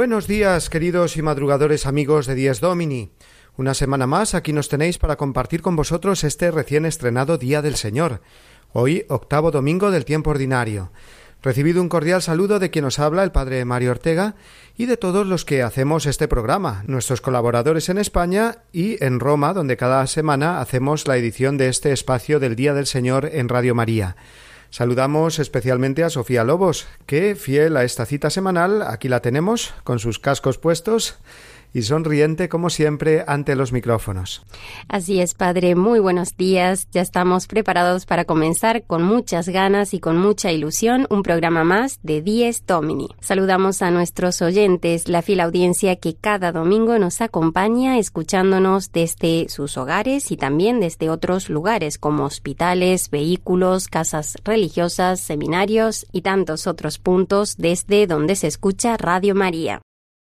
Buenos días, queridos y madrugadores amigos de Dies Domini. Una semana más aquí nos tenéis para compartir con vosotros este recién estrenado Día del Señor, hoy octavo domingo del tiempo ordinario. Recibido un cordial saludo de quien nos habla, el Padre Mario Ortega, y de todos los que hacemos este programa, nuestros colaboradores en España y en Roma, donde cada semana hacemos la edición de este espacio del Día del Señor en Radio María. Saludamos especialmente a Sofía Lobos, que, fiel a esta cita semanal, aquí la tenemos, con sus cascos puestos y sonriente como siempre ante los micrófonos. Así es, Padre. Muy buenos días. Ya estamos preparados para comenzar con muchas ganas y con mucha ilusión un programa más de Dies Domini. Saludamos a nuestros oyentes, la fiel audiencia que cada domingo nos acompaña escuchándonos desde sus hogares y también desde otros lugares como hospitales, vehículos, casas religiosas, seminarios y tantos otros puntos desde donde se escucha Radio María.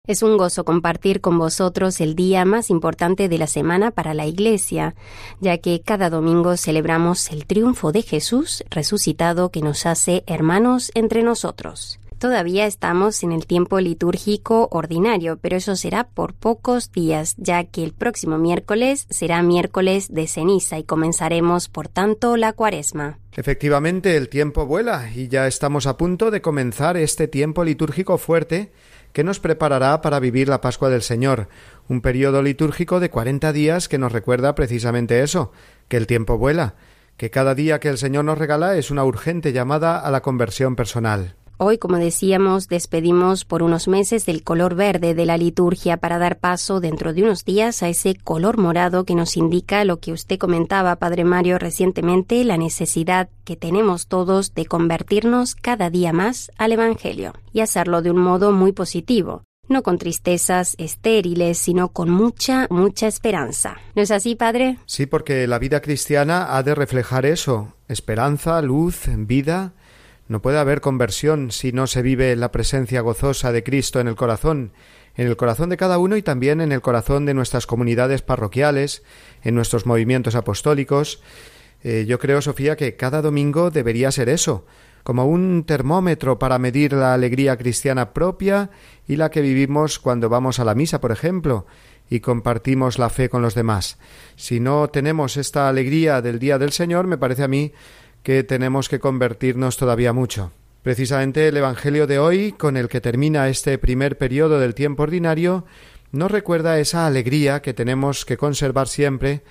Es un gozo compartir con vosotros el día más importante de la semana para la Iglesia, ya que cada domingo celebramos el triunfo de Jesús resucitado que nos hace hermanos entre nosotros. Todavía estamos en el tiempo litúrgico ordinario, pero eso será por pocos días, ya que el próximo miércoles será miércoles de ceniza y comenzaremos, por tanto, la cuaresma. Efectivamente, el tiempo vuela y ya estamos a punto de comenzar este tiempo litúrgico fuerte que nos preparará para vivir la Pascua del Señor, un periodo litúrgico de cuarenta días que nos recuerda precisamente eso, que el tiempo vuela, que cada día que el Señor nos regala es una urgente llamada a la conversión personal. Hoy, como decíamos, despedimos por unos meses del color verde de la liturgia para dar paso dentro de unos días a ese color morado que nos indica lo que usted comentaba, Padre Mario, recientemente, la necesidad que tenemos todos de convertirnos cada día más al Evangelio y hacerlo de un modo muy positivo, no con tristezas estériles, sino con mucha, mucha esperanza. ¿No es así, Padre? Sí, porque la vida cristiana ha de reflejar eso, esperanza, luz, vida, no puede haber conversión si no se vive la presencia gozosa de Cristo en el corazón, en el corazón de cada uno y también en el corazón de nuestras comunidades parroquiales, en nuestros movimientos apostólicos. Eh, yo creo, Sofía, que cada domingo debería ser eso, como un termómetro para medir la alegría cristiana propia y la que vivimos cuando vamos a la misa, por ejemplo, y compartimos la fe con los demás. Si no tenemos esta alegría del día del Señor, me parece a mí que tenemos que convertirnos todavía mucho. Precisamente el Evangelio de hoy, con el que termina este primer periodo del tiempo ordinario, nos recuerda esa alegría que tenemos que conservar siempre,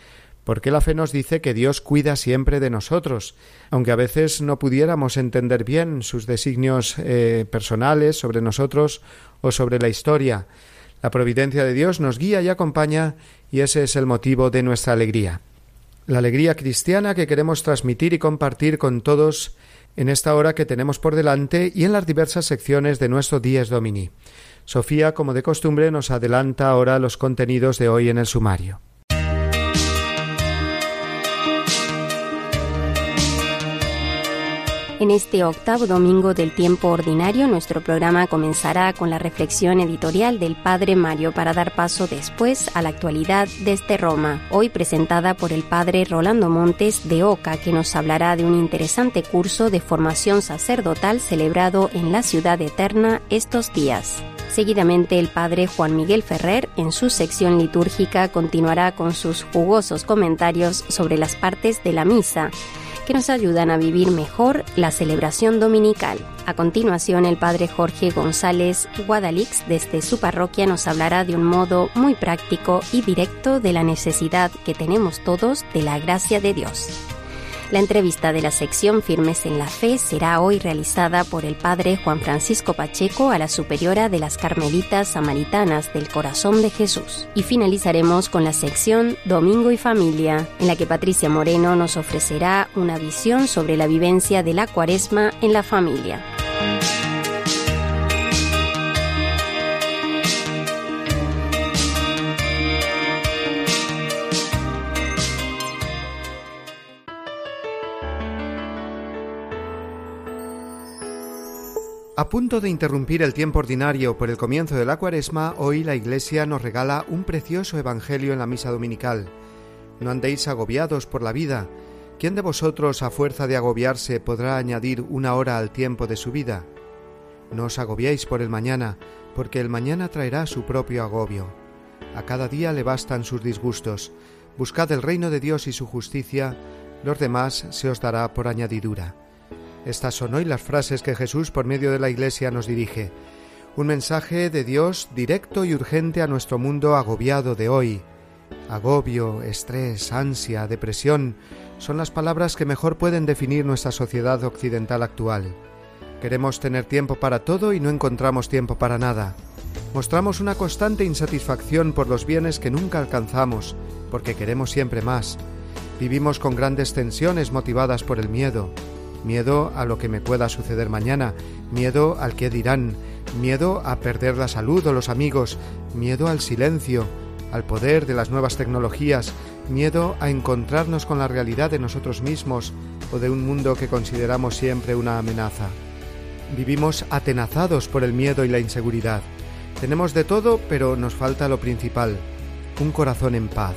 porque la fe nos dice que Dios cuida siempre de nosotros, aunque a veces no pudiéramos entender bien sus designios eh, personales sobre nosotros o sobre la historia. La providencia de Dios nos guía y acompaña, y ese es el motivo de nuestra alegría la alegría cristiana que queremos transmitir y compartir con todos en esta hora que tenemos por delante y en las diversas secciones de nuestro Dies Domini. Sofía, como de costumbre, nos adelanta ahora los contenidos de hoy en el sumario. En este octavo domingo del tiempo ordinario, nuestro programa comenzará con la reflexión editorial del Padre Mario para dar paso después a la actualidad desde Roma, hoy presentada por el Padre Rolando Montes de Oca, que nos hablará de un interesante curso de formación sacerdotal celebrado en la ciudad eterna estos días. Seguidamente el padre Juan Miguel Ferrer, en su sección litúrgica, continuará con sus jugosos comentarios sobre las partes de la misa que nos ayudan a vivir mejor la celebración dominical. A continuación, el padre Jorge González Guadalix desde su parroquia nos hablará de un modo muy práctico y directo de la necesidad que tenemos todos de la gracia de Dios. La entrevista de la sección Firmes en la Fe será hoy realizada por el padre Juan Francisco Pacheco a la superiora de las Carmelitas Samaritanas del Corazón de Jesús. Y finalizaremos con la sección Domingo y Familia, en la que Patricia Moreno nos ofrecerá una visión sobre la vivencia de la cuaresma en la familia. A punto de interrumpir el tiempo ordinario por el comienzo de la cuaresma, hoy la Iglesia nos regala un precioso Evangelio en la misa dominical. No andéis agobiados por la vida. ¿Quién de vosotros, a fuerza de agobiarse, podrá añadir una hora al tiempo de su vida? No os agobiéis por el mañana, porque el mañana traerá su propio agobio. A cada día le bastan sus disgustos. Buscad el reino de Dios y su justicia, los demás se os dará por añadidura. Estas son hoy las frases que Jesús por medio de la Iglesia nos dirige. Un mensaje de Dios directo y urgente a nuestro mundo agobiado de hoy. Agobio, estrés, ansia, depresión son las palabras que mejor pueden definir nuestra sociedad occidental actual. Queremos tener tiempo para todo y no encontramos tiempo para nada. Mostramos una constante insatisfacción por los bienes que nunca alcanzamos, porque queremos siempre más. Vivimos con grandes tensiones motivadas por el miedo, miedo a lo que me pueda suceder mañana, miedo al que dirán, miedo a perder la salud o los amigos, miedo al silencio, al poder de las nuevas tecnologías, miedo a encontrarnos con la realidad de nosotros mismos o de un mundo que consideramos siempre una amenaza. Vivimos atenazados por el miedo y la inseguridad. Tenemos de todo, pero nos falta lo principal, un corazón en paz.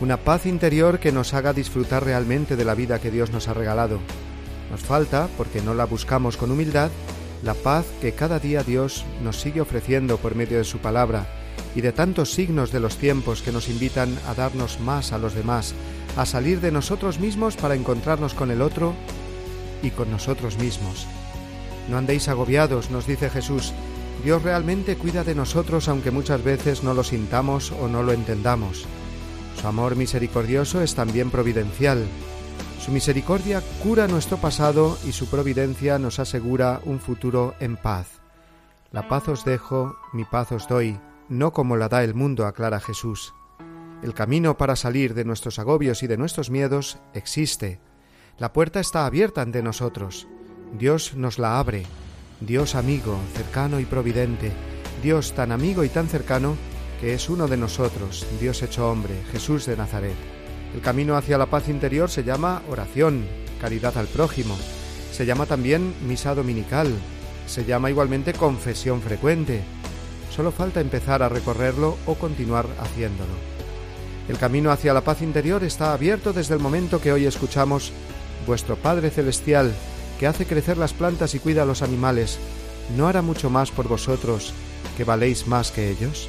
Una paz interior que nos haga disfrutar realmente de la vida que Dios nos ha regalado. Nos falta, porque no la buscamos con humildad, la paz que cada día Dios nos sigue ofreciendo por medio de su palabra y de tantos signos de los tiempos que nos invitan a darnos más a los demás, a salir de nosotros mismos para encontrarnos con el otro y con nosotros mismos. No andéis agobiados, nos dice Jesús. Dios realmente cuida de nosotros aunque muchas veces no lo sintamos o no lo entendamos. Su amor misericordioso es también providencial. Su misericordia cura nuestro pasado y su providencia nos asegura un futuro en paz. La paz os dejo, mi paz os doy, no como la da el mundo, aclara Jesús. El camino para salir de nuestros agobios y de nuestros miedos existe. La puerta está abierta ante nosotros. Dios nos la abre. Dios amigo, cercano y providente. Dios tan amigo y tan cercano que es uno de nosotros, Dios hecho hombre, Jesús de Nazaret. El camino hacia la paz interior se llama oración, caridad al prójimo. Se llama también misa dominical. Se llama igualmente confesión frecuente. Solo falta empezar a recorrerlo o continuar haciéndolo. El camino hacia la paz interior está abierto desde el momento que hoy escuchamos Vuestro Padre Celestial, que hace crecer las plantas y cuida a los animales, ¿no hará mucho más por vosotros que valéis más que ellos?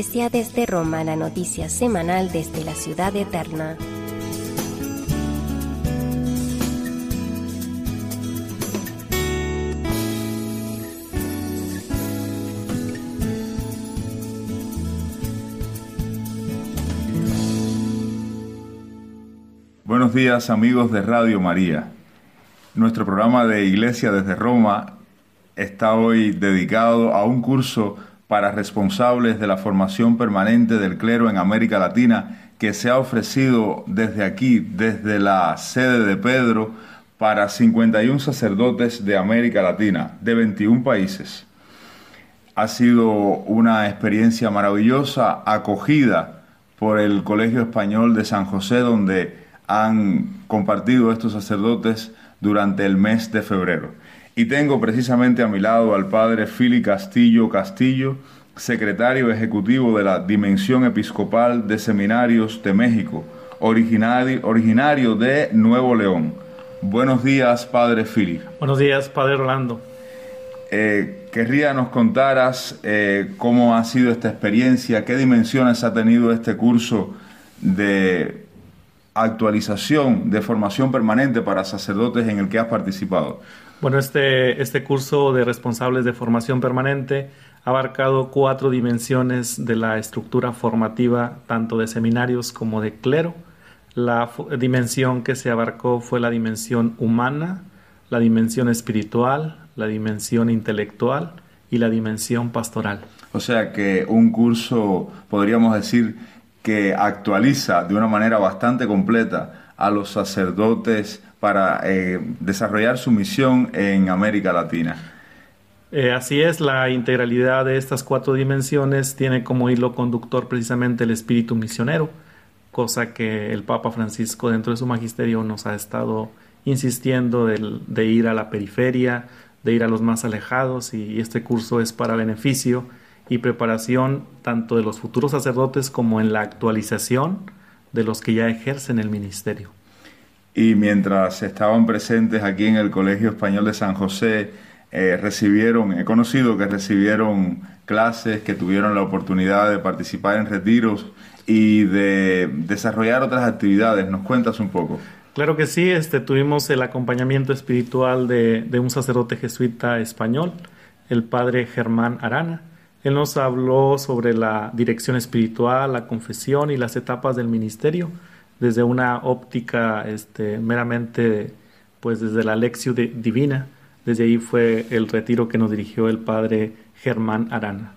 Iglesia desde Roma, la noticia semanal desde la ciudad eterna. Buenos días amigos de Radio María. Nuestro programa de Iglesia desde Roma está hoy dedicado a un curso para responsables de la formación permanente del clero en América Latina que se ha ofrecido desde aquí, desde la sede de Pedro, para 51 sacerdotes de América Latina, de 21 países. Ha sido una experiencia maravillosa, acogida por el Colegio Español de San José, donde han compartido estos sacerdotes durante el mes de febrero. Y tengo precisamente a mi lado al padre Fili Castillo Castillo, secretario ejecutivo de la Dimensión Episcopal de Seminarios de México, originario, originario de Nuevo León. Buenos días, padre Fili. Buenos días, padre Rolando. Eh, querría nos contaras eh, cómo ha sido esta experiencia, qué dimensiones ha tenido este curso de actualización, de formación permanente para sacerdotes en el que has participado. Bueno, este, este curso de responsables de formación permanente ha abarcado cuatro dimensiones de la estructura formativa, tanto de seminarios como de clero. La dimensión que se abarcó fue la dimensión humana, la dimensión espiritual, la dimensión intelectual y la dimensión pastoral. O sea que un curso, podríamos decir, que actualiza de una manera bastante completa a los sacerdotes para eh, desarrollar su misión en América Latina. Eh, así es, la integralidad de estas cuatro dimensiones tiene como hilo conductor precisamente el espíritu misionero, cosa que el Papa Francisco dentro de su magisterio nos ha estado insistiendo de, ir a la periferia, de ir a los más alejados y este curso es para beneficio y preparación tanto de los futuros sacerdotes como en la actualización de los que ya ejercen el ministerio y mientras estaban presentes aquí en el Colegio Español de San José, eh, recibieron, he conocido que recibieron clases, que tuvieron la oportunidad de participar en retiros y de desarrollar otras actividades. ¿Nos cuentas un poco? Claro que sí, este, tuvimos el acompañamiento espiritual de, de un sacerdote jesuita español, el padre Germán Arana. Él nos habló sobre la dirección espiritual, la confesión y las etapas del ministerio desde una óptica este, meramente, pues desde la lección divina. Desde ahí fue el retiro que nos dirigió el padre Germán Arana.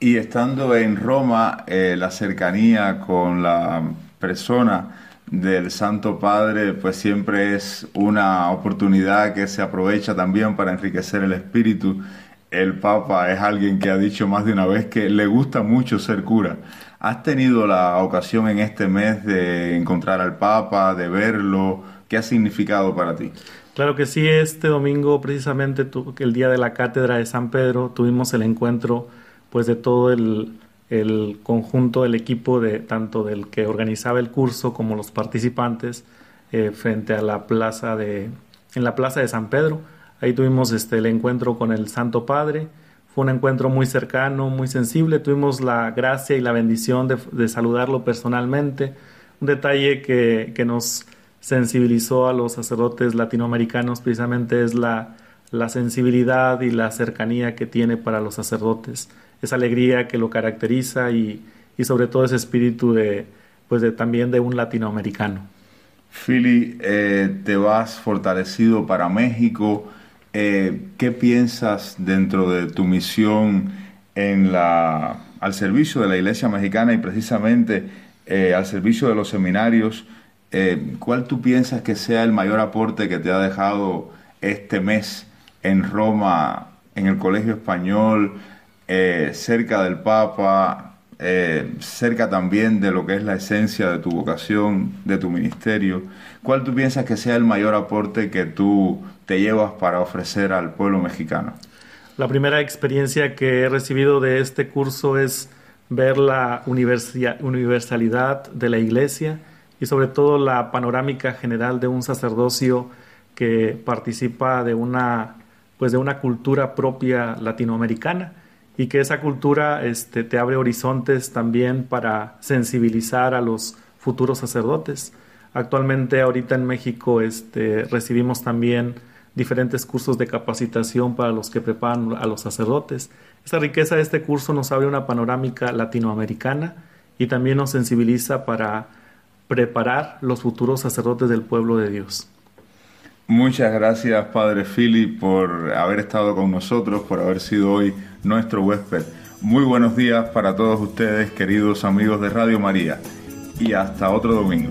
Y estando en Roma, eh, la cercanía con la persona del Santo Padre, pues siempre es una oportunidad que se aprovecha también para enriquecer el espíritu. El Papa es alguien que ha dicho más de una vez que le gusta mucho ser cura. ¿Has tenido la ocasión en este mes de encontrar al Papa, de verlo? ¿Qué ha significado para ti? Claro que sí, este domingo precisamente el día de la cátedra de San Pedro tuvimos el encuentro pues de todo el, conjunto, el equipo de tanto del que organizaba el curso como los participantes eh, frente a la plaza de en la plaza de San Pedro. Ahí tuvimos este el encuentro con el Santo Padre un encuentro muy cercano, muy sensible. Tuvimos la gracia y la bendición de, saludarlo personalmente. Un detalle que, nos sensibilizó a los sacerdotes latinoamericanos precisamente es la, sensibilidad y la cercanía que tiene para los sacerdotes, esa alegría que lo caracteriza y, sobre todo ese espíritu de, pues de, también de un latinoamericano. Philly, eh, te vas fortalecido para México. Eh, ¿qué piensas dentro de tu misión en la, al servicio de la Iglesia Mexicana y precisamente eh, al servicio de los seminarios? Eh, ¿Cuál tú piensas que sea el mayor aporte que te ha dejado este mes en Roma, en el Colegio Español, cerca del Papa, cerca también de lo que es la esencia de tu vocación, de tu ministerio? ¿Cuál tú piensas que sea el mayor aporte que tú te llevas para ofrecer al pueblo mexicano? La primera experiencia que he recibido de este curso es ver la universalidad de la iglesia y sobre todo la panorámica general de un sacerdocio que participa de una pues de una cultura propia latinoamericana y que esa cultura este, te abre horizontes también para sensibilizar a los futuros sacerdotes. Actualmente ahorita en México este, recibimos también diferentes cursos de capacitación para los que preparan a los sacerdotes. Esta riqueza de este curso nos abre una panorámica latinoamericana y también nos sensibiliza para preparar los futuros sacerdotes del pueblo de Dios. Muchas gracias, Padre Philip, por haber estado con nosotros, por haber sido hoy nuestro huésped. Muy buenos días para todos ustedes, queridos amigos de Radio María, y hasta otro domingo.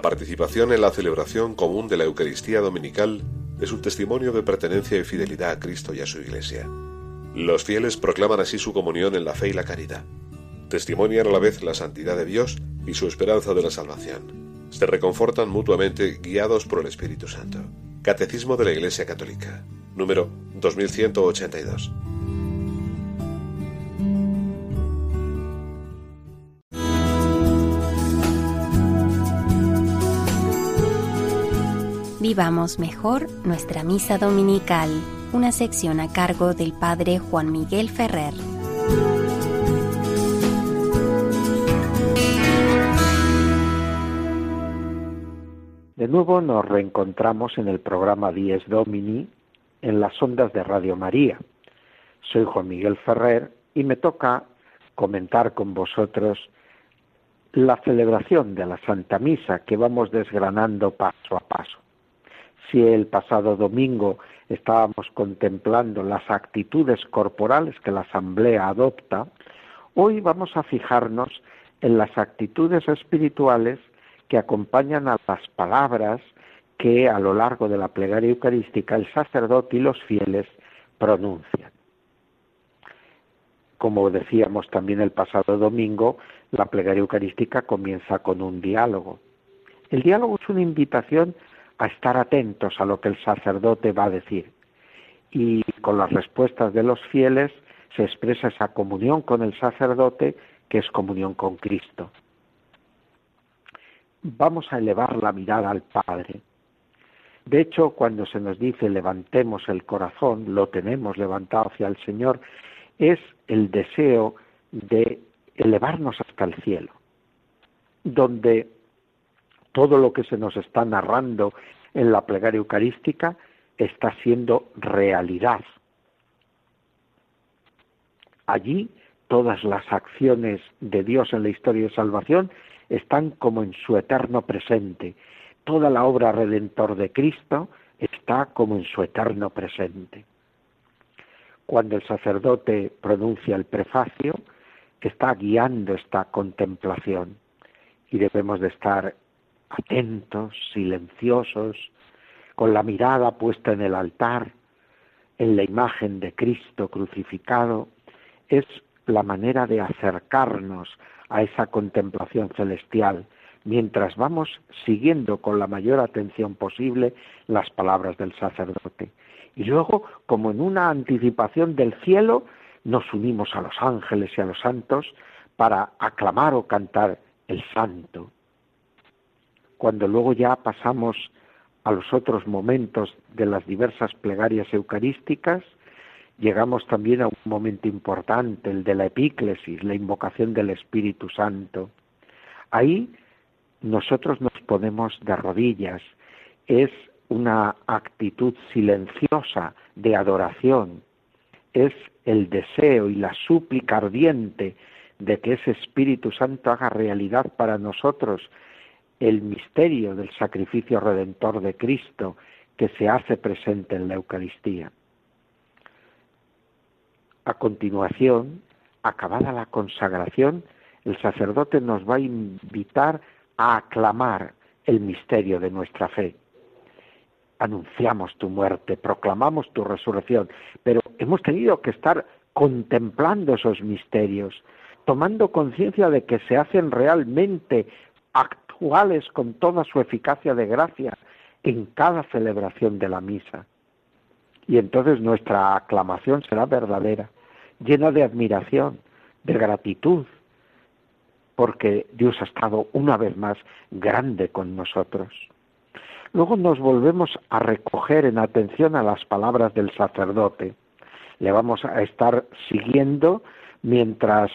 La participación en la celebración común de la Eucaristía Dominical es un testimonio de pertenencia y fidelidad a Cristo y a su Iglesia. Los fieles proclaman así su comunión en la fe y la caridad. Testimonian a la vez la santidad de Dios y su esperanza de la salvación. Se reconfortan mutuamente guiados por el Espíritu Santo. Catecismo de la Iglesia Católica, número 2182. Vivamos mejor nuestra misa dominical, una sección a cargo del Padre Juan Miguel Ferrer. De nuevo nos reencontramos en el programa Dies Domini en las ondas de Radio María. Soy Juan Miguel Ferrer y me toca comentar con vosotros la celebración de la Santa Misa que vamos desgranando paso a paso si el pasado domingo estábamos contemplando las actitudes corporales que la Asamblea adopta, hoy vamos a fijarnos en las actitudes espirituales que acompañan a las palabras que a lo largo de la plegaria eucarística el sacerdote y los fieles pronuncian. Como decíamos también el pasado domingo, la plegaria eucarística comienza con un diálogo. El diálogo es una invitación a estar atentos a lo que el sacerdote va a decir. Y con las respuestas de los fieles se expresa esa comunión con el sacerdote que es comunión con Cristo. Vamos a elevar la mirada al Padre. De hecho, cuando se nos dice levantemos el corazón, lo tenemos levantado hacia el Señor, es el deseo de elevarnos hasta el cielo, donde todo lo que se nos está narrando en la plegaria eucarística está siendo realidad. Allí todas las acciones de Dios en la historia de salvación están como en su eterno presente. Toda la obra redentor de Cristo está como en su eterno presente. Cuando el sacerdote pronuncia el prefacio, está guiando esta contemplación y debemos de estar atentos, silenciosos, con la mirada puesta en el altar, en la imagen de Cristo crucificado, es la manera de acercarnos a esa contemplación celestial, mientras vamos siguiendo con la mayor atención posible las palabras del sacerdote. Y luego, como en una anticipación del cielo, nos unimos a los ángeles y a los santos para aclamar o cantar el santo, cuando luego ya pasamos a los otros momentos de las diversas plegarias eucarísticas, llegamos también a un momento importante, el de la epíclesis, la invocación del Espíritu Santo. Ahí nosotros nos ponemos de rodillas, es una actitud silenciosa de adoración, es el deseo y la súplica ardiente de que ese Espíritu Santo haga realidad para nosotros el misterio del sacrificio redentor de Cristo que se hace presente en la Eucaristía. A continuación, acabada la consagración, el sacerdote nos va a invitar a aclamar el misterio de nuestra fe. Anunciamos tu muerte, proclamamos tu resurrección, pero hemos tenido que estar contemplando esos misterios, tomando conciencia de que se hacen realmente con toda su eficacia de gracia en cada celebración de la misa. Y entonces nuestra aclamación será verdadera, llena de admiración, de gratitud, porque Dios ha estado una vez más grande con nosotros. Luego nos volvemos a recoger en atención a las palabras del sacerdote. Le vamos a estar siguiendo mientras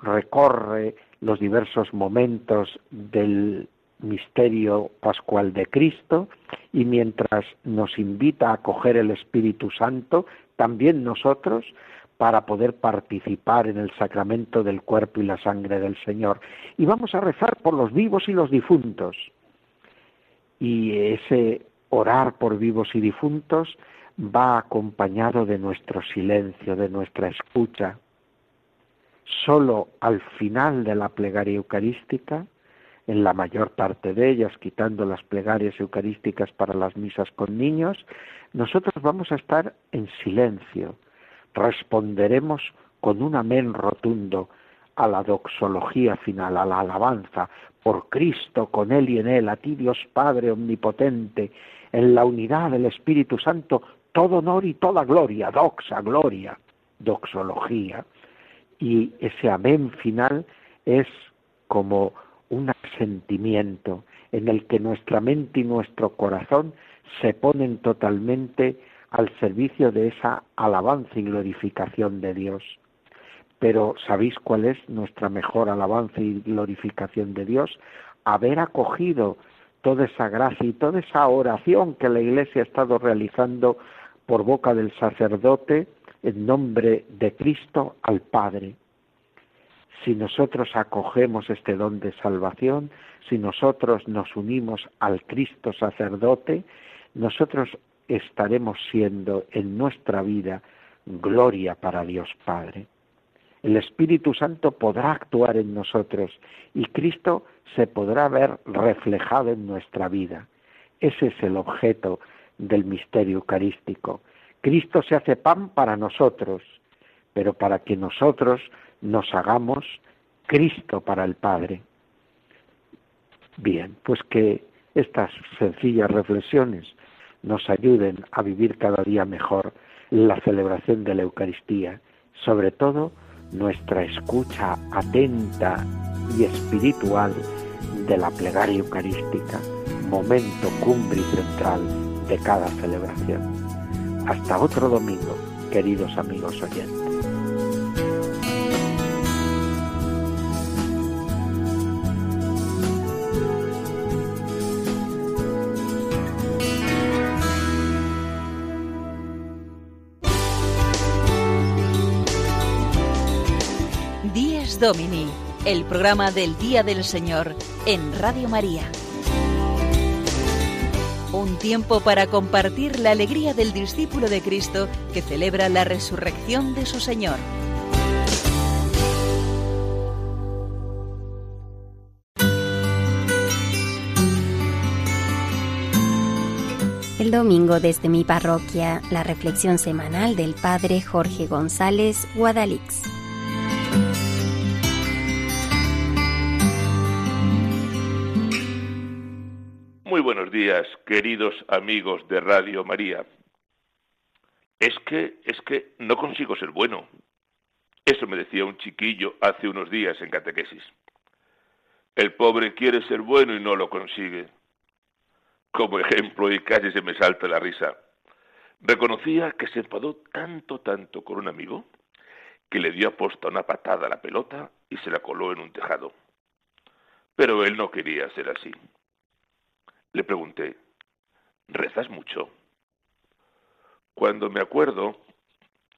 recorre los diversos momentos del misterio pascual de Cristo y mientras nos invita a acoger el Espíritu Santo, también nosotros, para poder participar en el sacramento del cuerpo y la sangre del Señor. Y vamos a rezar por los vivos y los difuntos. Y ese orar por vivos y difuntos va acompañado de nuestro silencio, de nuestra escucha, solo al final de la plegaria eucarística, en la mayor parte de ellas, quitando las plegarias eucarísticas para las misas con niños, nosotros vamos a estar en silencio. Responderemos con un amén rotundo a la doxología final, a la alabanza, por Cristo, con Él y en Él, a ti Dios Padre Omnipotente, en la unidad del Espíritu Santo, todo honor y toda gloria, doxa, gloria, doxología y ese amén final es como un sentimiento en el que nuestra mente y nuestro corazón se ponen totalmente al servicio de esa alabanza y glorificación de Dios. Pero ¿sabéis cuál es nuestra mejor alabanza y glorificación de Dios? Haber acogido toda esa gracia y toda esa oración que la Iglesia ha estado realizando por boca del sacerdote en nombre de Cristo al Padre. Si nosotros acogemos este don de salvación, si nosotros nos unimos al Cristo sacerdote, nosotros estaremos siendo en nuestra vida gloria para Dios Padre. El Espíritu Santo podrá actuar en nosotros y Cristo se podrá ver reflejado en nuestra vida. Ese es el objeto del misterio eucarístico, Cristo se hace pan para nosotros, pero para que nosotros nos hagamos Cristo para el Padre. Bien, pues que estas sencillas reflexiones nos ayuden a vivir cada día mejor la celebración de la Eucaristía, sobre todo nuestra escucha atenta y espiritual de la plegaria eucarística, momento cumbre y central de cada celebración. Hasta otro domingo, queridos amigos oyentes. Díez Domini, el programa del Día del Señor en Radio María. Un tiempo para compartir la alegría del discípulo de Cristo que celebra la resurrección de su Señor. El domingo desde mi parroquia, la reflexión semanal del Padre Jorge González Guadalix. Días, queridos amigos de Radio María. Es que, es que no consigo ser bueno. Eso me decía un chiquillo hace unos días en catequesis. El pobre quiere ser bueno y no lo consigue. Como ejemplo, y casi se me salta la risa, reconocía que se enfadó tanto, tanto con un amigo que le dio aposta una patada a la pelota y se la coló en un tejado. Pero él no quería ser así. Le pregunté, ¿rezas mucho? Cuando me acuerdo,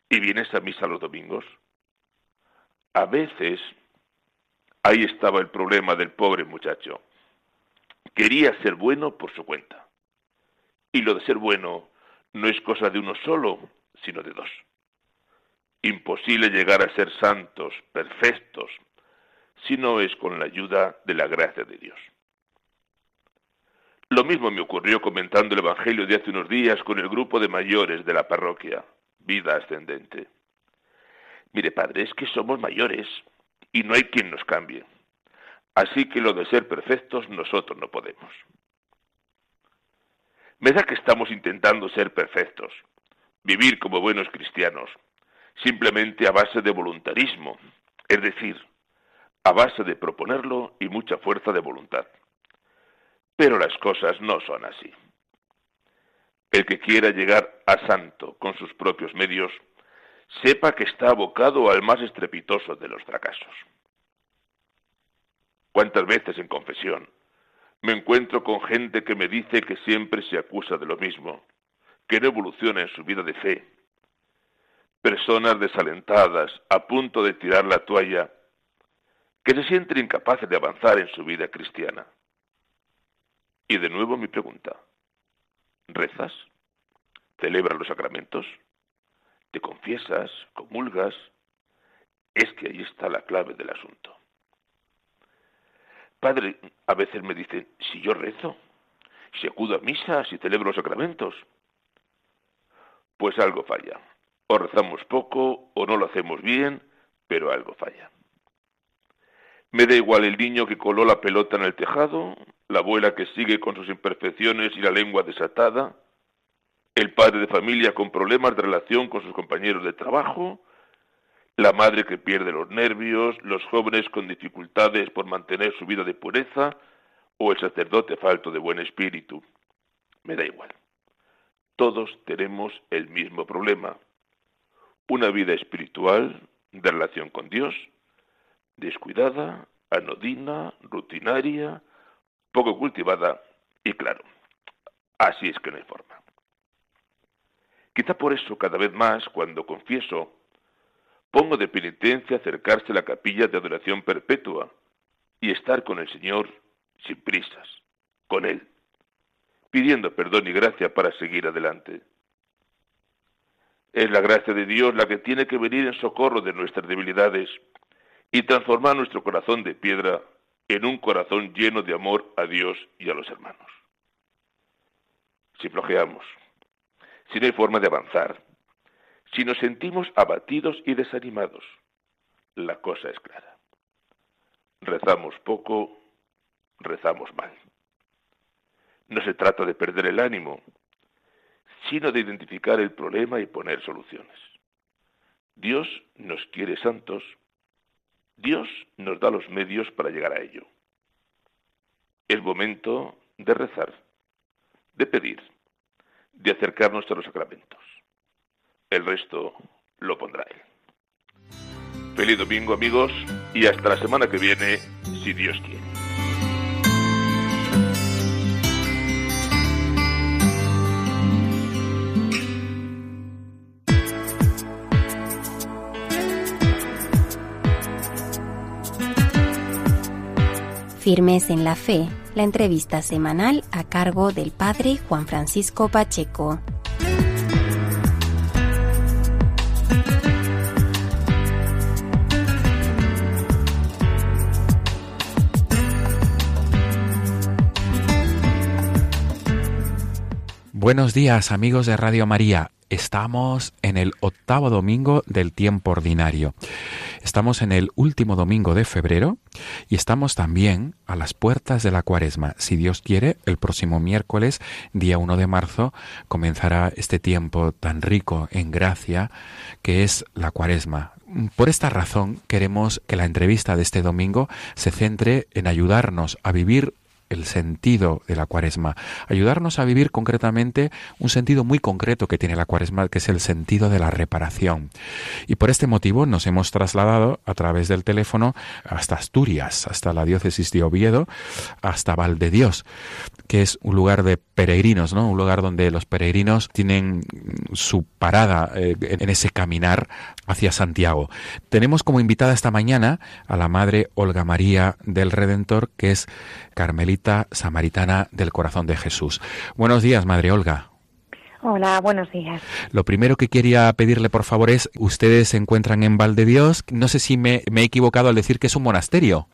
y vienes a misa los domingos, a veces ahí estaba el problema del pobre muchacho. Quería ser bueno por su cuenta. Y lo de ser bueno no es cosa de uno solo, sino de dos. Imposible llegar a ser santos, perfectos, si no es con la ayuda de la gracia de Dios. Lo mismo me ocurrió comentando el Evangelio de hace unos días con el grupo de mayores de la parroquia, Vida Ascendente. Mire, padre, es que somos mayores y no hay quien nos cambie. Así que lo de ser perfectos nosotros no podemos. Me da que estamos intentando ser perfectos, vivir como buenos cristianos, simplemente a base de voluntarismo, es decir, a base de proponerlo y mucha fuerza de voluntad. Pero las cosas no son así. El que quiera llegar a santo con sus propios medios, sepa que está abocado al más estrepitoso de los fracasos. ¿Cuántas veces en confesión me encuentro con gente que me dice que siempre se acusa de lo mismo, que no evoluciona en su vida de fe. Personas desalentadas, a punto de tirar la toalla, que se sienten incapaces de avanzar en su vida cristiana. Y de nuevo mi pregunta, ¿rezas? ¿Celebras los sacramentos? ¿Te confiesas? ¿Comulgas? Es que ahí está la clave del asunto. Padre, a veces me dicen, si yo rezo, si acudo a misa, si celebro los sacramentos, pues algo falla. O rezamos poco, o no lo hacemos bien, pero algo falla. Me da igual el niño que coló la pelota en el tejado, la abuela que sigue con sus imperfecciones y la lengua desatada, el padre de familia con problemas de relación con sus compañeros de trabajo, la madre que pierde los nervios, los jóvenes con dificultades por mantener su vida de pureza, o el sacerdote falto de buen espíritu. Me da igual. Todos tenemos el mismo problema. Una vida espiritual de relación con Dios, descuidada, anodina, rutinaria, poco cultivada y claro, así es que no hay forma. Quizá por eso cada vez más cuando confieso Pongo de penitencia acercarse a la capilla de adoración perpetua y estar con el Señor sin prisas, con Él, pidiendo perdón y gracia para seguir adelante. Es la gracia de Dios la que tiene que venir en socorro de nuestras debilidades y transformar nuestro corazón de piedra en un corazón lleno de amor a Dios y a los hermanos. Si flojeamos, si no hay forma de avanzar, si nos sentimos abatidos y desanimados, la cosa es clara. Rezamos poco, rezamos mal. No se trata de perder el ánimo, sino de identificar el problema y poner soluciones. Dios nos quiere santos, Dios nos da los medios para llegar a ello. Es momento de rezar, de pedir, de acercarnos a los sacramentos el resto lo pondrá él. Feliz domingo amigos y hasta la semana que viene, si Dios quiere. Firmes en la Fe, la entrevista semanal a cargo del Padre Juan Francisco Pacheco. Buenos días amigos de Radio María. Estamos en el octavo domingo del tiempo ordinario. Estamos en el último domingo de febrero y estamos también a las puertas de la cuaresma. Si Dios quiere, el próximo miércoles, día 1 de marzo, comenzará este tiempo tan rico en gracia que es la cuaresma. Por esta razón queremos que la entrevista de este domingo se centre en ayudarnos a vivir el sentido de la cuaresma, ayudarnos a vivir concretamente un sentido muy concreto que tiene la cuaresma, que es el sentido de la reparación. Y por este motivo nos hemos trasladado a través del teléfono hasta Asturias, hasta la diócesis de Oviedo, hasta Dios, que es un lugar de peregrinos, ¿no? Un lugar donde los peregrinos tienen su parada eh, en ese caminar hacia Santiago. Tenemos como invitada esta mañana a la Madre Olga María del Redentor, que es Carmelita Samaritana del Corazón de Jesús. Buenos días, Madre Olga. Hola, buenos días. Lo primero que quería pedirle, por favor, es, ustedes se encuentran en Dios. No sé si me, he equivocado al decir que es un monasterio.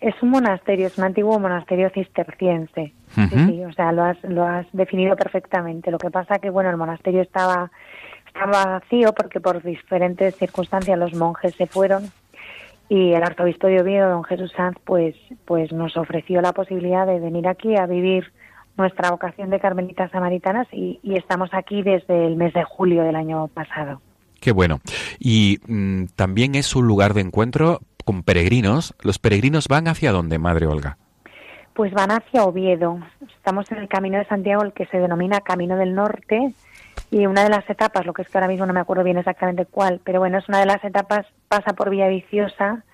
Es un monasterio, es un antiguo monasterio cisterciense. sí, o sea, lo has, lo has definido perfectamente. Lo que pasa que, bueno, el monasterio estaba estaba vacío porque por diferentes circunstancias los monjes se fueron y el arzobispo de Oviedo, don Jesús Sanz, pues, pues nos ofreció la posibilidad de venir aquí a vivir nuestra vocación de carmelitas samaritanas y, estamos aquí desde el mes de julio del año pasado. Qué bueno. Y mm, también es un lugar de encuentro con peregrinos. ¿Los peregrinos van hacia dónde, Madre Olga? Pues van hacia Oviedo. Estamos en el Camino de Santiago, el que se denomina Camino del Norte, y una de las etapas, lo que es que ahora mismo no me acuerdo bien exactamente cuál, pero bueno, es una de las etapas, pasa por Villaviciosa,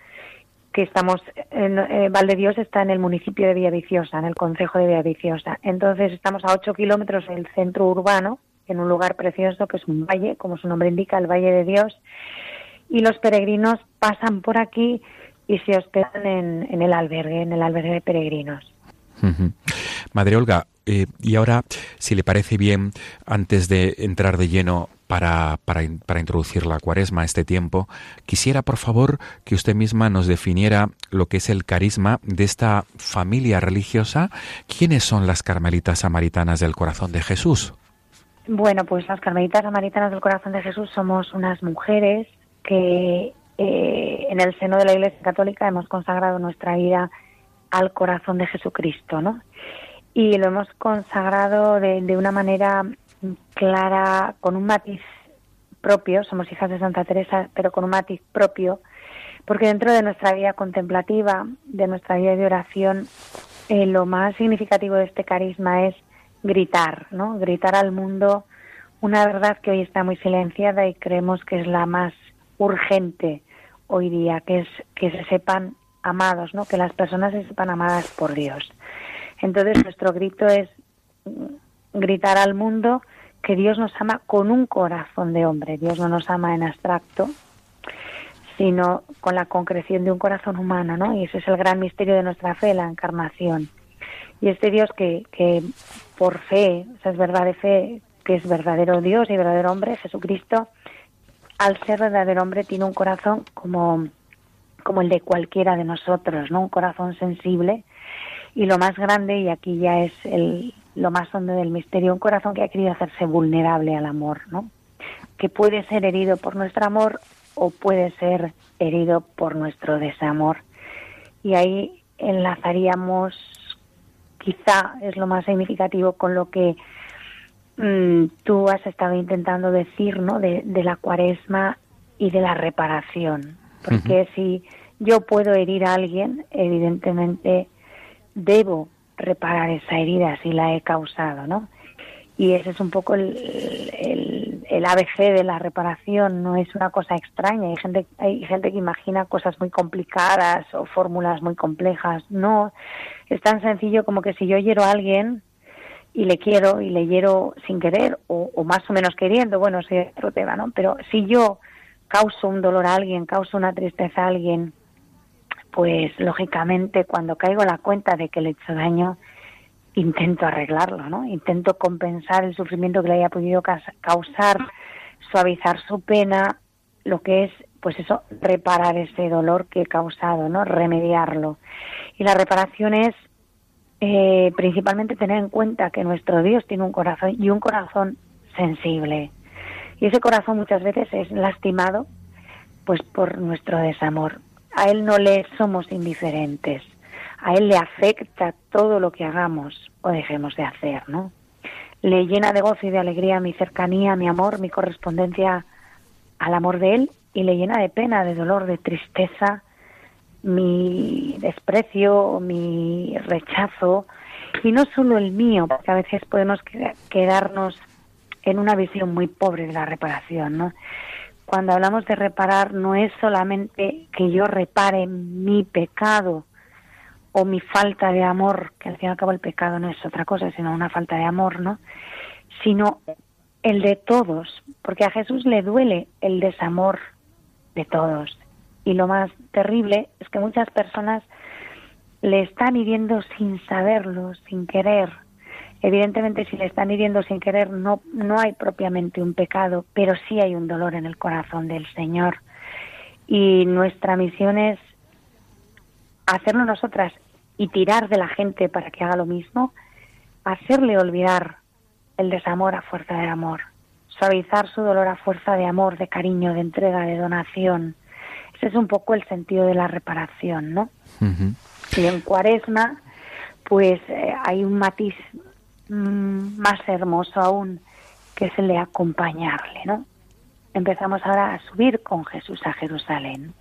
que estamos, en, eh, Valdedios está en el municipio de Villaviciosa, en el concejo de Villaviciosa. Entonces estamos a 8 kilómetros del centro urbano, en un lugar precioso que es un valle, como su nombre indica, el Valle de Dios, y los peregrinos pasan por aquí y se hospedan en, en el albergue, en el albergue de peregrinos. Madre Olga, eh, y ahora, si le parece bien, antes de entrar de lleno para, para, para, introducir la cuaresma este tiempo, quisiera, por favor, que usted misma nos definiera lo que es el carisma de esta familia religiosa. ¿Quiénes son las carmelitas samaritanas del corazón de Jesús? Bueno, pues las carmelitas samaritanas del corazón de Jesús somos unas mujeres que eh, en el seno de la Iglesia Católica hemos consagrado nuestra vida al corazón de Jesucristo, ¿no? Y lo hemos consagrado de, de una manera clara, con un matiz propio, somos hijas de Santa Teresa, pero con un matiz propio, porque dentro de nuestra vida contemplativa, de nuestra vida de oración, eh, lo más significativo de este carisma es gritar, ¿no? Gritar al mundo una verdad que hoy está muy silenciada y creemos que es la más urgente hoy día, que es que se sepan amados, ¿no? Que las personas se sepan amadas por Dios. Entonces nuestro grito es gritar al mundo que Dios nos ama con un corazón de hombre. Dios no nos ama en abstracto, sino con la concreción de un corazón humano, ¿no? Y ese es el gran misterio de nuestra fe, la encarnación. Y este Dios que, que por fe, esa es verdad de fe, que es verdadero Dios y verdadero hombre, Jesucristo, al ser verdadero hombre tiene un corazón como como el de cualquiera de nosotros, ¿no? Un corazón sensible y lo más grande, y aquí ya es el, lo más hondo del misterio, un corazón que ha querido hacerse vulnerable al amor, ¿no? Que puede ser herido por nuestro amor o puede ser herido por nuestro desamor. Y ahí enlazaríamos, quizá es lo más significativo con lo que mm, tú has estado intentando decir, ¿no? De, de la cuaresma y de la reparación, porque si yo puedo herir a alguien, evidentemente debo reparar esa herida si la he causado, ¿no? Y ese es un poco el, el, ABC de la reparación, no es una cosa extraña. Hay gente, hay gente que imagina cosas muy complicadas o fórmulas muy complejas. No, es tan sencillo como que si yo hiero a alguien y le quiero y le hiero sin querer o, más o menos queriendo, bueno, ese es otro ¿no? Pero si yo causo un dolor a alguien, causo una tristeza a alguien, pues lógicamente cuando caigo la cuenta de que le he hecho daño, intento arreglarlo, ¿no? Intento compensar el sufrimiento que le haya podido causar, suavizar su pena, lo que es, pues eso, reparar ese dolor que he causado, ¿no? Remediarlo. Y la reparación es eh, principalmente tener en cuenta que nuestro Dios tiene un corazón y un corazón sensible. Y ese corazón muchas veces es lastimado pues por nuestro desamor. A Él no le somos indiferentes. A Él le afecta todo lo que hagamos o dejemos de hacer, ¿no? Le llena de gozo y de alegría mi cercanía, mi amor, mi correspondencia al amor de Él y le llena de pena, de dolor, de tristeza, mi desprecio, mi rechazo y no solo el mío, porque a veces podemos quedarnos en una visión muy pobre de la reparación, ¿no? Cuando hablamos de reparar no es solamente que yo repare mi pecado o mi falta de amor, que al fin y al cabo el pecado no es otra cosa, sino una falta de amor, ¿no? Sino el de todos, porque a Jesús le duele el desamor de todos. Y lo más terrible es que muchas personas le están hiriendo sin saberlo, sin querer, Evidentemente, si le están hiriendo sin querer, no, no hay propiamente un pecado, pero sí hay un dolor en el corazón del Señor. Y nuestra misión es hacerlo nosotras y tirar de la gente para que haga lo mismo, hacerle olvidar el desamor a fuerza de amor, suavizar su dolor a fuerza de amor, de cariño, de entrega, de donación. Es Ese es un poco el sentido de la reparación, ¿no? Y en Cuaresma, pues eh, hay un matiz mm, más hermoso aún, que es el de acompañarle, ¿no? Empezamos ahora a subir con Jesús a Jerusalén.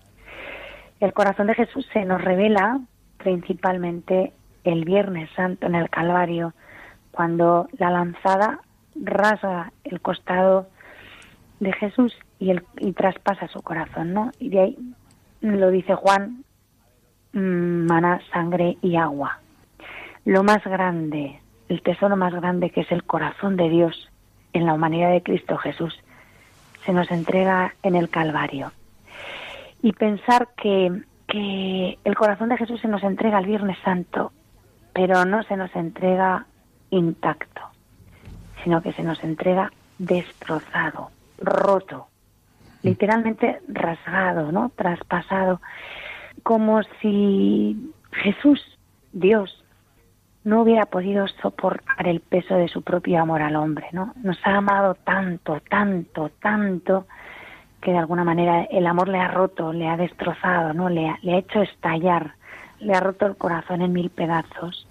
El corazón de Jesús se nos revela principalmente el Viernes Santo en el Calvario, cuando la lanzada rasga el costado de Jesús y, y traspasa su corazón, ¿no? Y de ahí lo dice Juan, mm, mana, sangre y agua. Lo más grande, el tesoro más grande que es el corazón de Dios en la humanidad de Cristo Jesús, se nos entrega en el Calvario. Y pensar que, que el corazón de Jesús se nos entrega el Viernes Santo, pero no se nos entrega intacto, sino que se nos entrega destrozado, roto, literalmente rasgado, ¿no? Traspasado, como si Jesús, Dios, no hubiera podido soportar el peso de su propio amor al hombre, ¿no? Nos ha amado tanto, tanto, tanto, que de alguna manera el amor le ha roto, le ha destrozado, ¿no? Le ha, le ha hecho estallar, le ha roto el corazón en mil pedazos.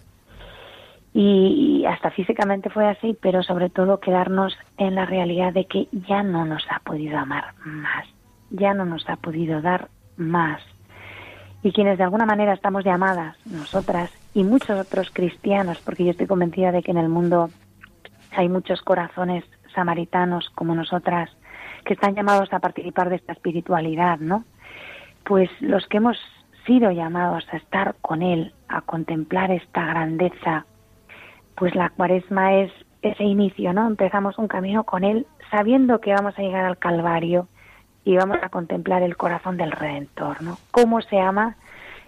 Y, hasta físicamente fue así, pero sobre todo quedarnos en la realidad de que ya no nos ha podido amar más, ya no nos ha podido dar más. Y quienes de alguna manera estamos llamadas, nosotras y muchos otros cristianos, porque yo estoy convencida de que en el mundo hay muchos corazones samaritanos como nosotras que están llamados a participar de esta espiritualidad, ¿no? Pues los que hemos sido llamados a estar con Él, a contemplar esta grandeza pues la cuaresma es ese inicio, ¿no? Empezamos un camino con Él sabiendo que vamos a llegar al Calvario y vamos a contemplar el corazón del Redentor, ¿no? Cómo se ama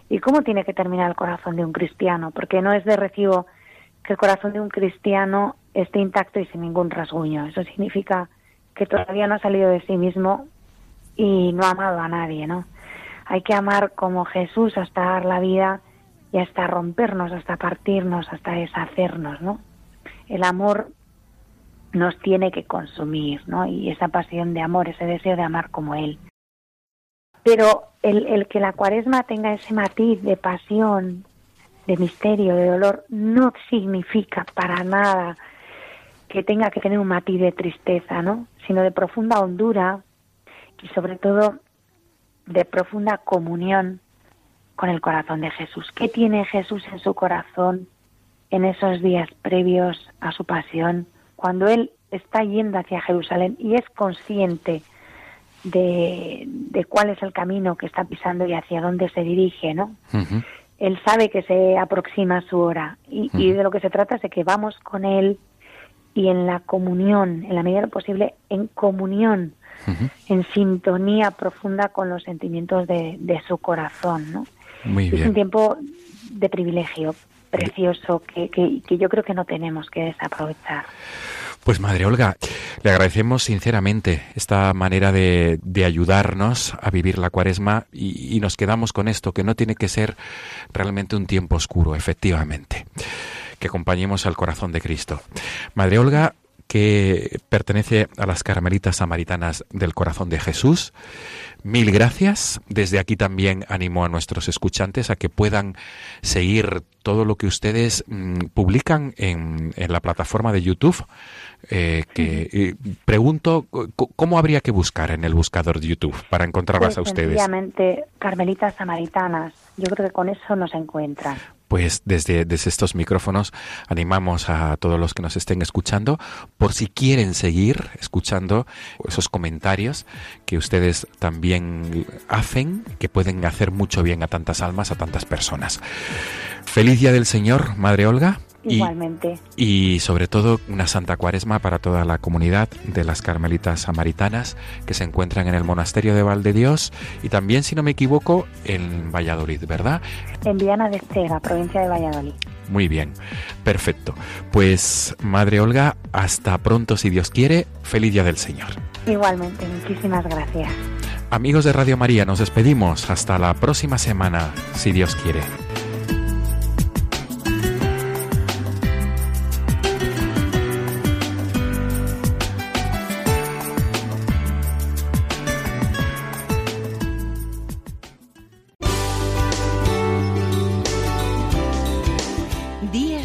y cómo tiene que terminar el corazón de un cristiano, porque no es de recibo que el corazón de un cristiano esté intacto y sin ningún rasguño. Eso significa que todavía no ha salido de sí mismo y no ha amado a nadie, ¿no? Hay que amar como Jesús hasta dar la vida y hasta rompernos, hasta partirnos, hasta deshacernos, ¿no? El amor nos tiene que consumir, ¿no? Y esa pasión de amor, ese deseo de amar como Él. Pero el, el que la cuaresma tenga ese matiz de pasión, de misterio, de dolor, no significa para nada que tenga que tener un matiz de tristeza, ¿no? Sino de profunda hondura y sobre todo de profunda comunión con el corazón de Jesús. ¿Qué tiene Jesús en su corazón en esos días previos a su pasión, cuando Él está yendo hacia Jerusalén y es consciente de, cuál es el camino que está pisando y hacia dónde se dirige, ¿no? Él sabe que se aproxima su hora y, y, de lo que se trata es de que vamos con Él y en la comunión, en la medida de lo posible, en comunión, en sintonía profunda con los sentimientos de, de su corazón, ¿no? Es un tiempo de privilegio precioso que, que, yo creo que no tenemos que desaprovechar. Pues Madre Olga, le agradecemos sinceramente esta manera de, de ayudarnos a vivir la cuaresma y, y, nos quedamos con esto, que no tiene que ser realmente un tiempo oscuro, efectivamente, que acompañemos al corazón de Cristo. Madre Olga, que pertenece a las Carmelitas Samaritanas del Corazón de Jesús, Mil gracias. Desde aquí también animo a nuestros escuchantes a que puedan seguir todo lo que ustedes mm, publican en, en, la plataforma de YouTube. Eh, que eh, pregunto cómo habría que buscar en el buscador de YouTube para encontrarlas pues, a ustedes. Sencillamente, Carmelitas Samaritanas. Yo creo que con eso nos encuentran pues desde, desde, estos micrófonos animamos a todos los que nos estén escuchando, por si quieren seguir escuchando esos comentarios que ustedes también hacen, que pueden hacer mucho bien a tantas almas, a tantas personas. Feliz Día del Señor, Madre Olga. Igualmente. Y, sobre todo una Santa Cuaresma para toda la comunidad de las Carmelitas Samaritanas que se encuentran en el monasterio de Val Dios y también, si no me equivoco, en Valladolid, ¿verdad? En Viana de Estega, provincia de Valladolid. Muy bien, perfecto. Pues, Madre Olga, hasta pronto si Dios quiere. Feliz Día del Señor. Igualmente, muchísimas gracias. Amigos de Radio María, nos despedimos. Hasta la próxima semana, si Dios quiere.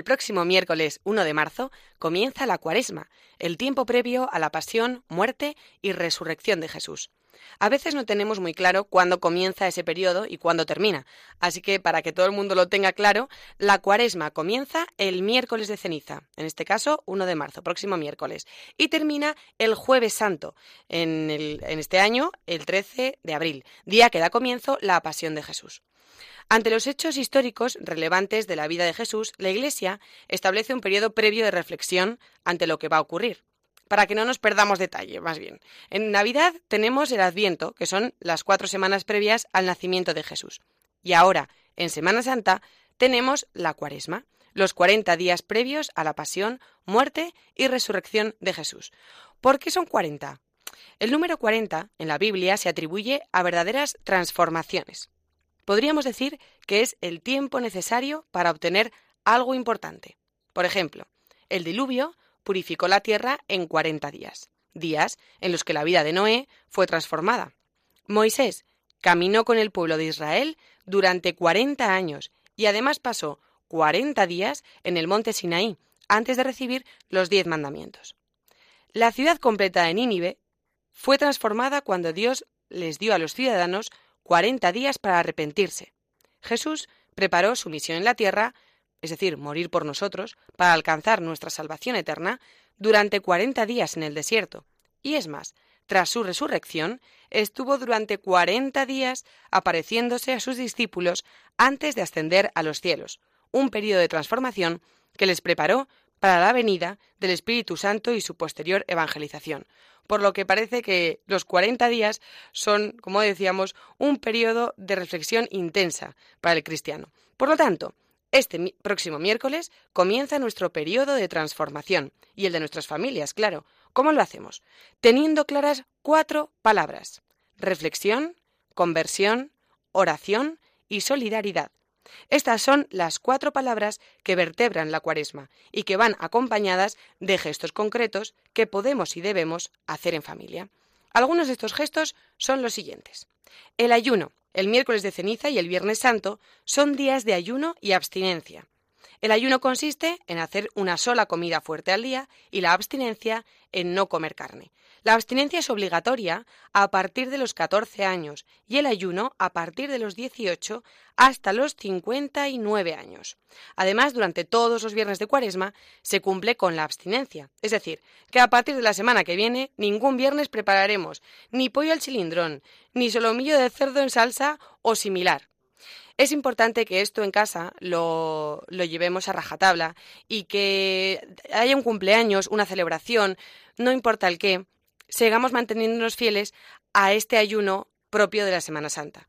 El próximo miércoles 1 de marzo comienza la Cuaresma, el tiempo previo a la pasión, muerte y resurrección de Jesús. A veces no tenemos muy claro cuándo comienza ese periodo y cuándo termina, así que para que todo el mundo lo tenga claro, la Cuaresma comienza el miércoles de ceniza, en este caso 1 de marzo, próximo miércoles, y termina el jueves santo, en, en este año el 13 de abril, día que da comienzo la pasión de Jesús. Ante los hechos históricos relevantes de la vida de Jesús, la Iglesia establece un periodo previo de reflexión ante lo que va a ocurrir. Para que no nos perdamos detalle, más bien. En Navidad tenemos el Adviento, que son las cuatro semanas previas al nacimiento de Jesús. Y ahora, en Semana Santa, tenemos la Cuaresma, los 40 días previos a la pasión, muerte y resurrección de Jesús. ¿Por qué son 40? El número 40 en la Biblia se atribuye a verdaderas transformaciones. Podríamos decir que es el tiempo necesario para obtener algo importante. Por ejemplo, el diluvio purificó la tierra en 40 días, días en los que la vida de Noé fue transformada. Moisés caminó con el pueblo de Israel durante 40 años y además pasó 40 días en el monte Sinaí antes de recibir los diez mandamientos. La ciudad completa de Nínive fue transformada cuando Dios les dio a los ciudadanos 40 días para arrepentirse. Jesús preparó su misión en la tierra, es decir, morir por nosotros, para alcanzar nuestra salvación eterna, durante 40 días en el desierto. Y es más, tras su resurrección, estuvo durante 40 días apareciéndose a sus discípulos antes de ascender a los cielos, un periodo de transformación que les preparó para la venida del Espíritu Santo y su posterior evangelización, por lo que parece que los 40 días son, como decíamos, un periodo de reflexión intensa para el cristiano. Por lo tanto, este próximo miércoles comienza nuestro periodo de transformación y el de nuestras familias, claro. ¿Cómo lo hacemos? Teniendo claras cuatro palabras. Reflexión, conversión, oración y solidaridad. Estas son las cuatro palabras que vertebran la cuaresma y que van acompañadas de gestos concretos que podemos y debemos hacer en familia. Algunos de estos gestos son los siguientes. El ayuno, el miércoles de ceniza y el viernes santo son días de ayuno y abstinencia. El ayuno consiste en hacer una sola comida fuerte al día y la abstinencia en no comer carne. La abstinencia es obligatoria a partir de los 14 años y el ayuno a partir de los 18 hasta los 59 años. Además, durante todos los viernes de cuaresma se cumple con la abstinencia, es decir, que a partir de la semana que viene ningún viernes prepararemos ni pollo al cilindrón, ni solomillo de cerdo en salsa o similar. Es importante que esto en casa lo, lo llevemos a rajatabla y que haya un cumpleaños, una celebración, no importa el qué, sigamos manteniéndonos fieles a este ayuno propio de la Semana Santa.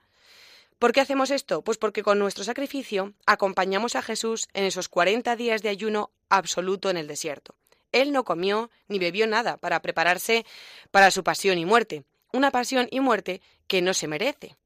¿Por qué hacemos esto? Pues porque con nuestro sacrificio acompañamos a Jesús en esos 40 días de ayuno absoluto en el desierto. Él no comió ni bebió nada para prepararse para su pasión y muerte, una pasión y muerte que no se merece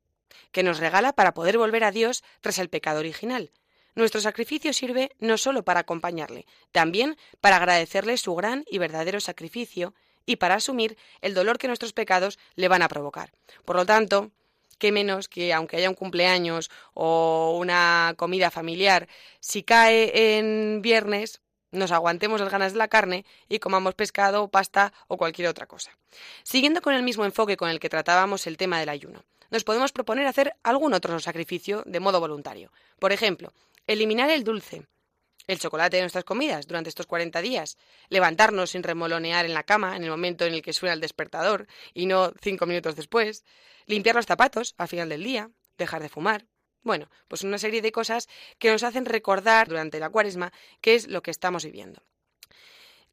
que nos regala para poder volver a Dios tras el pecado original. Nuestro sacrificio sirve no solo para acompañarle, también para agradecerle su gran y verdadero sacrificio y para asumir el dolor que nuestros pecados le van a provocar. Por lo tanto, qué menos que aunque haya un cumpleaños o una comida familiar, si cae en viernes, nos aguantemos las ganas de la carne y comamos pescado, pasta o cualquier otra cosa. Siguiendo con el mismo enfoque con el que tratábamos el tema del ayuno nos podemos proponer hacer algún otro sacrificio de modo voluntario. Por ejemplo, eliminar el dulce, el chocolate de nuestras comidas durante estos 40 días, levantarnos sin remolonear en la cama en el momento en el que suena el despertador y no cinco minutos después, limpiar los zapatos al final del día, dejar de fumar. Bueno, pues una serie de cosas que nos hacen recordar durante la cuaresma qué es lo que estamos viviendo.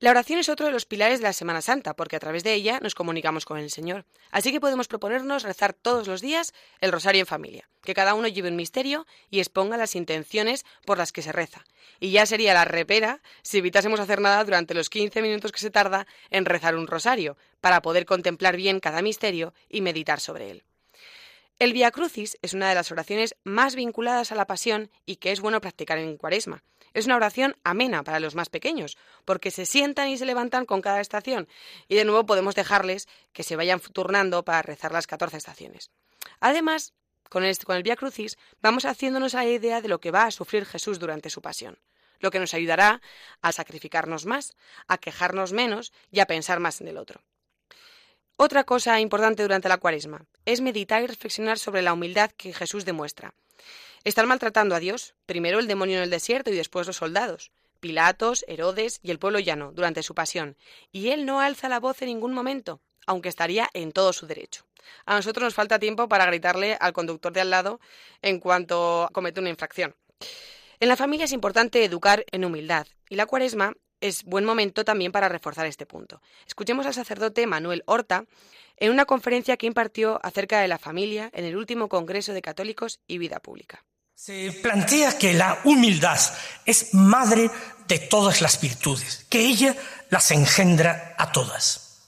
La oración es otro de los pilares de la Semana Santa, porque a través de ella nos comunicamos con el Señor. Así que podemos proponernos rezar todos los días el rosario en familia, que cada uno lleve un misterio y exponga las intenciones por las que se reza. Y ya sería la repera si evitásemos hacer nada durante los 15 minutos que se tarda en rezar un rosario, para poder contemplar bien cada misterio y meditar sobre él. El Via Crucis es una de las oraciones más vinculadas a la pasión y que es bueno practicar en Cuaresma. Es una oración amena para los más pequeños, porque se sientan y se levantan con cada estación, y de nuevo podemos dejarles que se vayan turnando para rezar las 14 estaciones. Además, con el, con Via Crucis vamos haciéndonos la idea de lo que va a sufrir Jesús durante su pasión, lo que nos ayudará a sacrificarnos más, a quejarnos menos y a pensar más en el otro. Otra cosa importante durante la cuaresma es meditar y reflexionar sobre la humildad que Jesús demuestra. Están maltratando a Dios, primero el demonio en el desierto y después los soldados, Pilatos, Herodes y el pueblo llano, durante su pasión, y él no alza la voz en ningún momento, aunque estaría en todo su derecho. A nosotros nos falta tiempo para gritarle al conductor de al lado en cuanto comete una infracción. En la familia es importante educar en humildad, y la cuaresma es buen momento también para reforzar este punto. Escuchemos al sacerdote Manuel Horta en una conferencia que impartió acerca de la familia en el último Congreso de Católicos y Vida Pública. Se plantea que la humildad es madre de todas las virtudes, que ella las engendra a todas.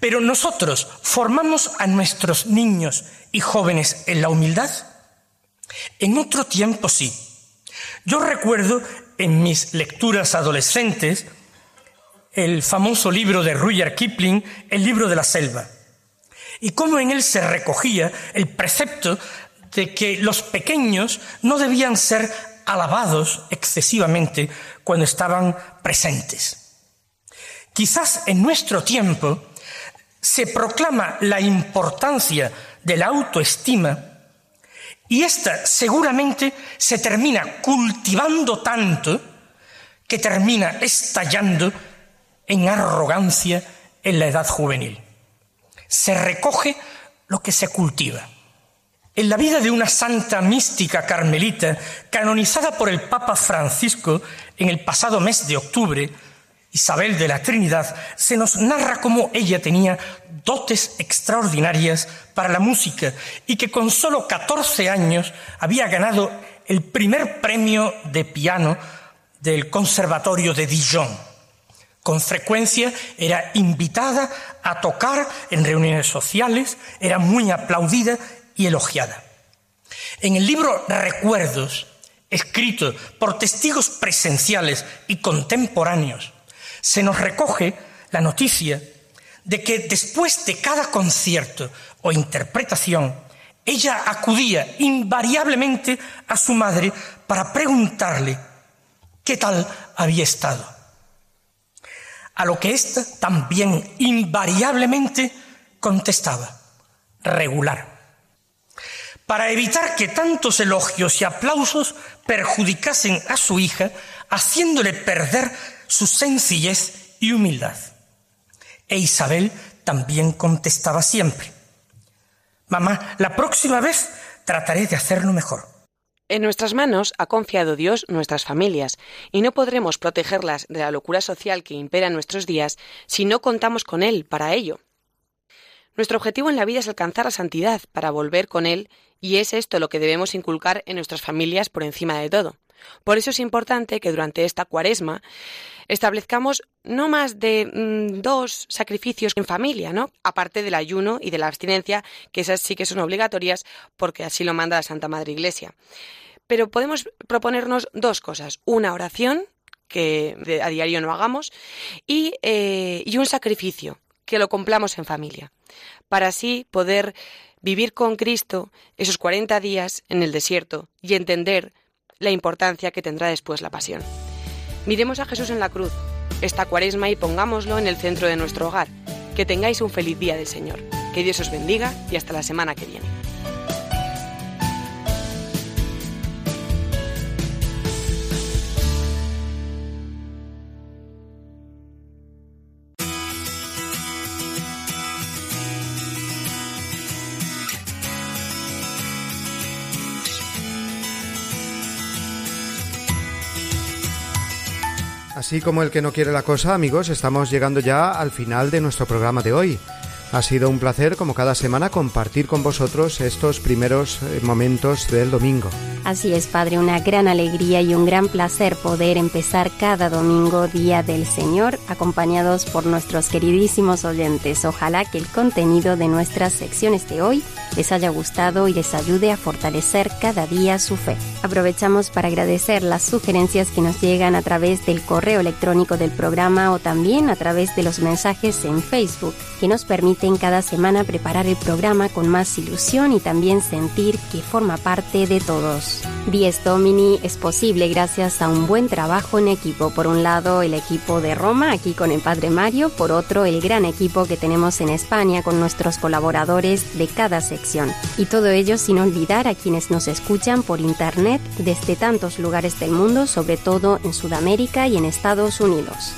Pero nosotros formamos a nuestros niños y jóvenes en la humildad. En otro tiempo sí. Yo recuerdo en mis lecturas adolescentes el famoso libro de Rudyard Kipling, El libro de la selva, y cómo en él se recogía el precepto de que los pequeños no debían ser alabados excesivamente cuando estaban presentes. Quizás en nuestro tiempo se proclama la importancia de la autoestima y ésta seguramente se termina cultivando tanto que termina estallando en arrogancia en la edad juvenil. Se recoge lo que se cultiva. En la vida de una santa mística carmelita, canonizada por el Papa Francisco en el pasado mes de octubre, Isabel de la Trinidad, se nos narra cómo ella tenía dotes extraordinarias para la música y que con solo 14 años había ganado el primer premio de piano del Conservatorio de Dijon. Con frecuencia era invitada a tocar en reuniones sociales, era muy aplaudida y elogiada. En el libro Recuerdos, escrito por testigos presenciales y contemporáneos, se nos recoge la noticia de que después de cada concierto o interpretación, ella acudía invariablemente a su madre para preguntarle qué tal había estado. A lo que ésta también invariablemente contestaba, regular para evitar que tantos elogios y aplausos perjudicasen a su hija, haciéndole perder su sencillez y humildad. E Isabel también contestaba siempre, Mamá, la próxima vez trataré de hacerlo mejor. En nuestras manos ha confiado Dios nuestras familias, y no podremos protegerlas de la locura social que impera en nuestros días si no contamos con Él para ello. Nuestro objetivo en la vida es alcanzar la santidad para volver con Él y es esto lo que debemos inculcar en nuestras familias por encima de todo. Por eso es importante que durante esta cuaresma establezcamos no más de mm, dos sacrificios en familia, ¿no? Aparte del ayuno y de la abstinencia, que esas sí que son obligatorias porque así lo manda la Santa Madre Iglesia. Pero podemos proponernos dos cosas. Una oración, que a diario no hagamos, y, eh, y un sacrificio, que lo cumplamos en familia, para así poder vivir con Cristo esos 40 días en el desierto y entender la importancia que tendrá después la pasión. Miremos a Jesús en la cruz, esta cuaresma y pongámoslo en el centro de nuestro hogar. Que tengáis un feliz día del Señor. Que Dios os bendiga y hasta la semana que viene. Así como el que no quiere la cosa, amigos, estamos llegando ya al final de nuestro programa de hoy. Ha sido un placer, como cada semana, compartir con vosotros estos primeros eh, momentos del domingo. Así es, Padre, una gran alegría y un gran placer poder empezar cada domingo, Día del Señor, acompañados por nuestros queridísimos oyentes. Ojalá que el contenido de nuestras secciones de hoy les haya gustado y les ayude a fortalecer cada día su fe. Aprovechamos para agradecer las sugerencias que nos llegan a través del correo electrónico del programa o también a través de los mensajes en Facebook, que nos permiten cada semana preparar el programa con más ilusión y también sentir que forma parte de todos. Diez Domini es posible gracias a un buen trabajo en equipo. Por un lado, el equipo de Roma, aquí con el Padre Mario, por otro, el gran equipo que tenemos en España con nuestros colaboradores de cada Y todo ello sin olvidar a quienes nos escuchan por internet desde tantos lugares del mundo, sobre todo en Sudamérica y en Estados Unidos.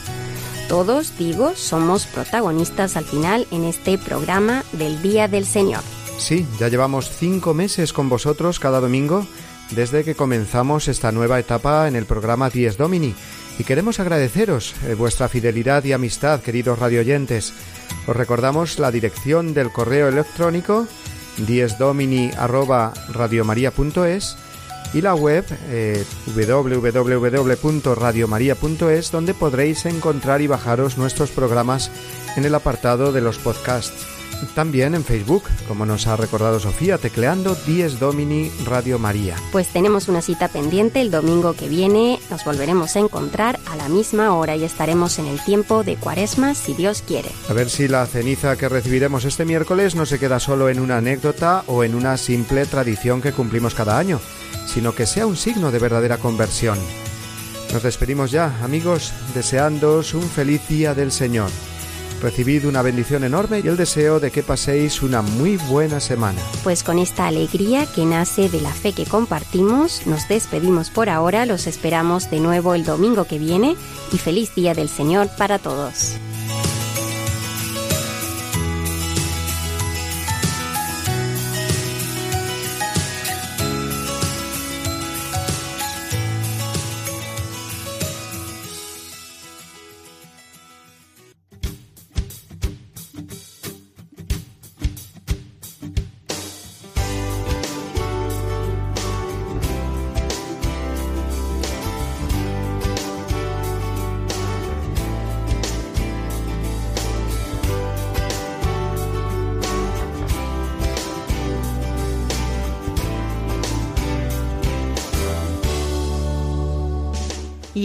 Todos, digo, somos protagonistas al final en este programa del Día del Señor. Sí, ya llevamos cinco meses con vosotros cada domingo desde que comenzamos esta nueva etapa en el programa Dies Domini y queremos agradeceros eh, vuestra fidelidad y amistad, queridos radioyentes. Os recordamos la dirección del correo electrónico diesdomini@radiomaria.es y la web eh, www.radiomaria.es donde podréis encontrar y bajaros nuestros programas en el apartado de los podcasts. También en Facebook, como nos ha recordado Sofía, tecleando Dies Domini Radio María. Pues tenemos una cita pendiente el domingo que viene. Nos volveremos a encontrar a la misma hora y estaremos en el tiempo de Cuaresma, si Dios quiere. A ver si la ceniza que recibiremos este miércoles no se queda solo en una anécdota o en una simple tradición que cumplimos cada año, sino que sea un signo de verdadera conversión. Nos despedimos ya, amigos, deseándoos un feliz día del Señor. Recibid una bendición enorme y el deseo de que paséis una muy buena semana. Pues con esta alegría que nace de la fe que compartimos, nos despedimos por ahora, los esperamos de nuevo el domingo que viene y feliz día del Señor para todos.